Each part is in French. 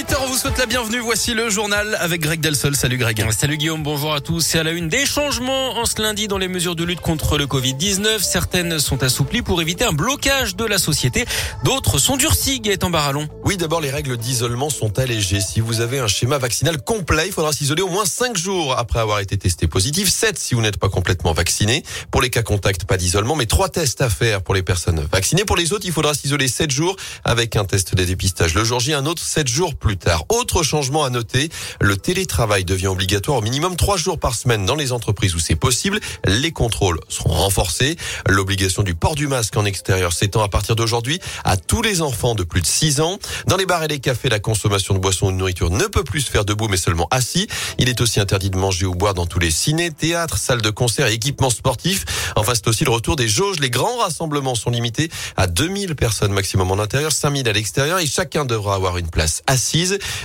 8h, on vous souhaite la bienvenue. Voici le journal avec Greg Delsol. Salut Greg. Salut Guillaume, bonjour à tous. C'est à la une des changements en ce lundi dans les mesures de lutte contre le Covid-19. Certaines sont assouplies pour éviter un blocage de la société. D'autres sont durcies, Gaëtan Barallon. Oui, d'abord, les règles d'isolement sont allégées. Si vous avez un schéma vaccinal complet, il faudra s'isoler au moins 5 jours après avoir été testé positif. 7 si vous n'êtes pas complètement vacciné. Pour les cas contacts, pas d'isolement, mais 3 tests à faire pour les personnes vaccinées. Pour les autres, il faudra s'isoler 7 jours avec un test de dépistage le jour J, un autre 7 jours plus tard. Autre changement à noter, le télétravail devient obligatoire au minimum trois jours par semaine dans les entreprises où c'est possible. Les contrôles seront renforcés. L'obligation du port du masque en extérieur s'étend à partir d'aujourd'hui à tous les enfants de plus de 6 ans. Dans les bars et les cafés, la consommation de boissons ou de nourriture ne peut plus se faire debout mais seulement assis. Il est aussi interdit de manger ou boire dans tous les ciné, théâtres, salles de concert et équipements sportifs. Enfin, c'est aussi le retour des jauges. Les grands rassemblements sont limités à 2000 personnes maximum en intérieur, 5000 à l'extérieur et chacun devra avoir une place assise.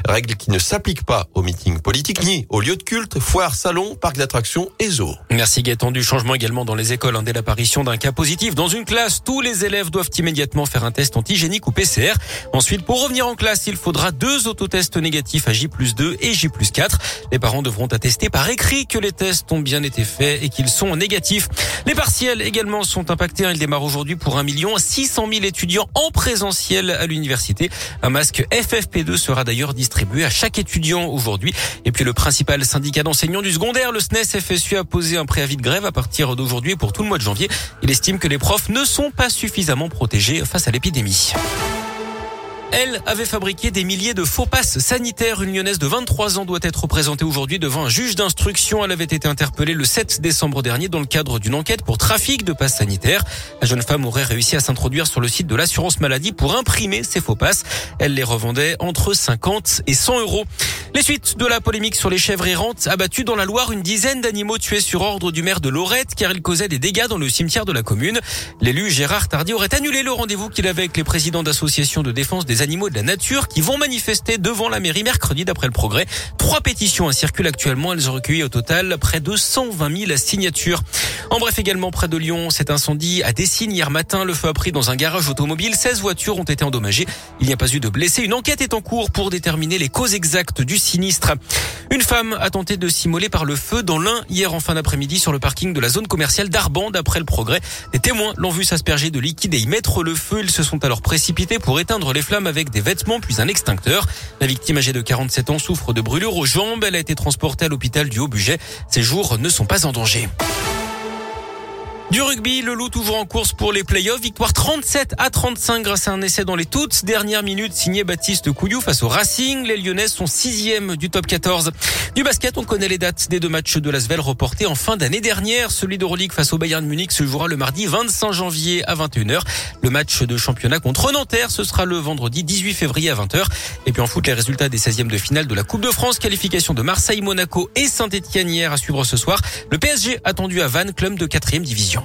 Règle qui ne s'applique pas aux meetings politiques ni aux lieux de culte, foires, salons, parcs d'attractions et zoos. Merci Gaëtan. Du changement également dans les écoles. Dès l'apparition d'un cas positif dans une classe, tous les élèves doivent immédiatement faire un test antigénique ou PCR. Ensuite, pour revenir en classe, il faudra deux autotests négatifs à J 2 et J 4. Les parents devront attester par écrit que les tests ont bien été faits et qu'ils sont négatifs. Les partiels également sont impactés. Ils démarrent aujourd'hui pour 1 million 600 000 étudiants en présentiel à l'université. Un masque FFP2 sera d'ailleurs distribué à chaque étudiant aujourd'hui. Et puis le principal syndicat d'enseignants du secondaire, le SNES FSU, a posé un préavis de grève à partir d'aujourd'hui pour tout le mois de janvier. Il estime que les profs ne sont pas suffisamment protégés face à l'épidémie. Elle avait fabriqué des milliers de faux passes sanitaires. Une lyonnaise de 23 ans doit être présentée aujourd'hui devant un juge d'instruction. Elle avait été interpellée le 7 décembre dernier dans le cadre d'une enquête pour trafic de passes sanitaires. La jeune femme aurait réussi à s'introduire sur le site de l'assurance maladie pour imprimer ses faux passes. Elle les revendait entre 50 et 100 euros. Les suites de la polémique sur les chèvres errantes abattues dans la Loire, une dizaine d'animaux tués sur ordre du maire de Lorette car ils causaient des dégâts dans le cimetière de la commune. L'élu Gérard Tardy aurait annulé le rendez-vous qu'il avait avec les présidents d'associations de défense des animaux de la nature qui vont manifester devant la mairie mercredi d'après le progrès. Trois pétitions circulent actuellement. Elles ont recueilli au total près de 120 000 signatures. En bref, également près de Lyon, cet incendie a Dessine hier matin. Le feu a pris dans un garage automobile. 16 voitures ont été endommagées. Il n'y a pas eu de blessés. Une enquête est en cours pour déterminer les causes exactes du sinistre. Une femme a tenté de s'immoler par le feu dans l'un hier en fin d'après-midi sur le parking de la zone commerciale d'Arban d'après le progrès. Des témoins l'ont vu s'asperger de liquide et y mettre le feu. Ils se sont alors précipités pour éteindre les flammes avec des vêtements puis un extincteur. La victime âgée de 47 ans souffre de brûlures aux jambes. Elle a été transportée à l'hôpital du Haut-Budget. Ses jours ne sont pas en danger. Du rugby, le loup toujours en course pour les playoffs. Victoire 37 à 35 grâce à un essai dans les toutes dernières minutes signé Baptiste Couillou face au Racing. Les Lyonnais sont sixième du top 14. Du basket, on connaît les dates des deux matchs de l'Asvel reportés en fin d'année dernière. Celui d'Euroleague face au Bayern Munich se jouera le mardi 25 janvier à 21h. Le match de championnat contre Nanterre, ce sera le vendredi 18 février à 20h. Et puis en foot, les résultats des 16e de finale de la Coupe de France, qualification de Marseille, Monaco et Saint-Etienne hier à suivre ce soir. Le PSG attendu à Vannes, club de 4 division.